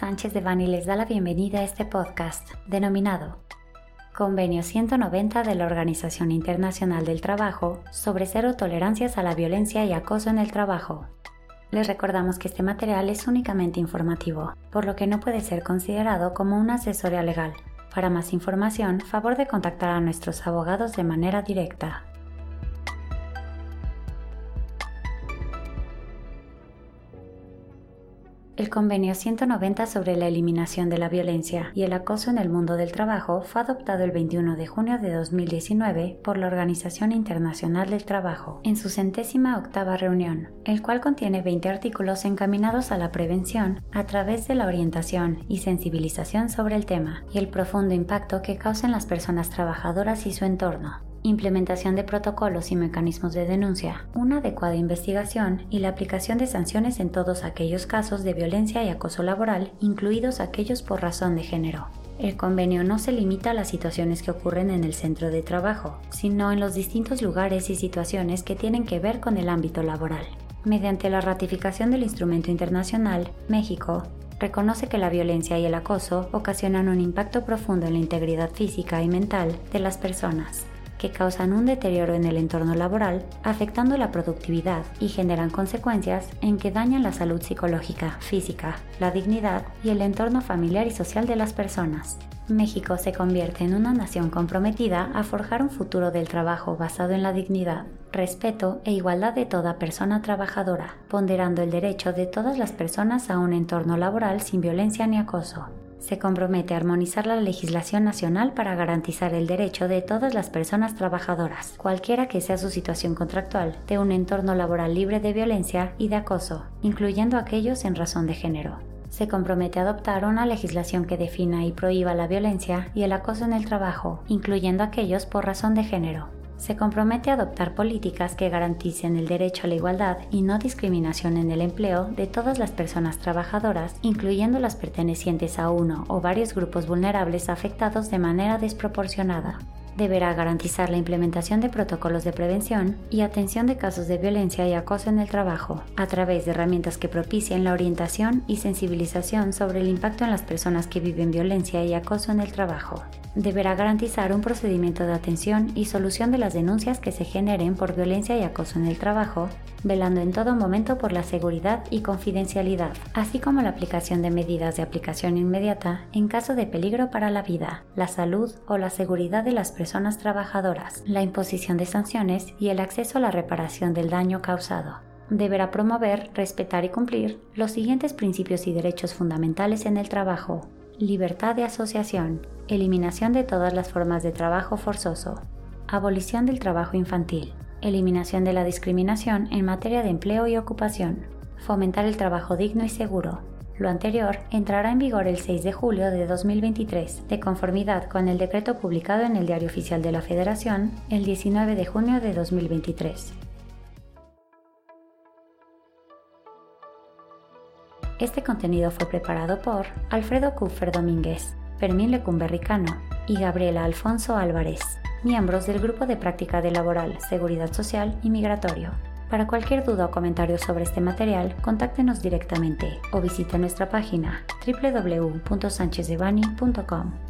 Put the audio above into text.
Sánchez de Bani les da la bienvenida a este podcast denominado Convenio 190 de la Organización Internacional del Trabajo sobre cero tolerancias a la violencia y acoso en el trabajo. Les recordamos que este material es únicamente informativo, por lo que no puede ser considerado como una asesoría legal. Para más información, favor de contactar a nuestros abogados de manera directa. El Convenio 190 sobre la eliminación de la violencia y el acoso en el mundo del trabajo fue adoptado el 21 de junio de 2019 por la Organización Internacional del Trabajo en su centésima octava reunión, el cual contiene 20 artículos encaminados a la prevención a través de la orientación y sensibilización sobre el tema y el profundo impacto que causan las personas trabajadoras y su entorno implementación de protocolos y mecanismos de denuncia, una adecuada investigación y la aplicación de sanciones en todos aquellos casos de violencia y acoso laboral, incluidos aquellos por razón de género. El convenio no se limita a las situaciones que ocurren en el centro de trabajo, sino en los distintos lugares y situaciones que tienen que ver con el ámbito laboral. Mediante la ratificación del instrumento internacional, México reconoce que la violencia y el acoso ocasionan un impacto profundo en la integridad física y mental de las personas que causan un deterioro en el entorno laboral, afectando la productividad y generan consecuencias en que dañan la salud psicológica, física, la dignidad y el entorno familiar y social de las personas. México se convierte en una nación comprometida a forjar un futuro del trabajo basado en la dignidad, respeto e igualdad de toda persona trabajadora, ponderando el derecho de todas las personas a un entorno laboral sin violencia ni acoso se compromete a armonizar la legislación nacional para garantizar el derecho de todas las personas trabajadoras, cualquiera que sea su situación contractual, de un entorno laboral libre de violencia y de acoso, incluyendo aquellos en razón de género. Se compromete a adoptar una legislación que defina y prohíba la violencia y el acoso en el trabajo, incluyendo aquellos por razón de género se compromete a adoptar políticas que garanticen el derecho a la igualdad y no discriminación en el empleo de todas las personas trabajadoras, incluyendo las pertenecientes a uno o varios grupos vulnerables afectados de manera desproporcionada deberá garantizar la implementación de protocolos de prevención y atención de casos de violencia y acoso en el trabajo, a través de herramientas que propicien la orientación y sensibilización sobre el impacto en las personas que viven violencia y acoso en el trabajo. Deberá garantizar un procedimiento de atención y solución de las denuncias que se generen por violencia y acoso en el trabajo, velando en todo momento por la seguridad y confidencialidad, así como la aplicación de medidas de aplicación inmediata en caso de peligro para la vida, la salud o la seguridad de las personas trabajadoras, la imposición de sanciones y el acceso a la reparación del daño causado. Deberá promover, respetar y cumplir los siguientes principios y derechos fundamentales en el trabajo. Libertad de asociación, eliminación de todas las formas de trabajo forzoso, abolición del trabajo infantil, eliminación de la discriminación en materia de empleo y ocupación, fomentar el trabajo digno y seguro. Lo anterior entrará en vigor el 6 de julio de 2023, de conformidad con el decreto publicado en el Diario Oficial de la Federación el 19 de junio de 2023. Este contenido fue preparado por Alfredo Kupfer Domínguez, Fermín Lecumberricano y Gabriela Alfonso Álvarez miembros del Grupo de Práctica de Laboral, Seguridad Social y Migratorio. Para cualquier duda o comentario sobre este material, contáctenos directamente o visite nuestra página www.sanchezdevani.com.